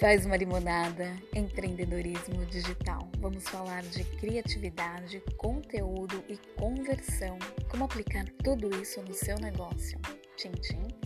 Faz uma limonada, empreendedorismo digital. Vamos falar de criatividade, conteúdo e conversão. Como aplicar tudo isso no seu negócio. Tchim, tchim.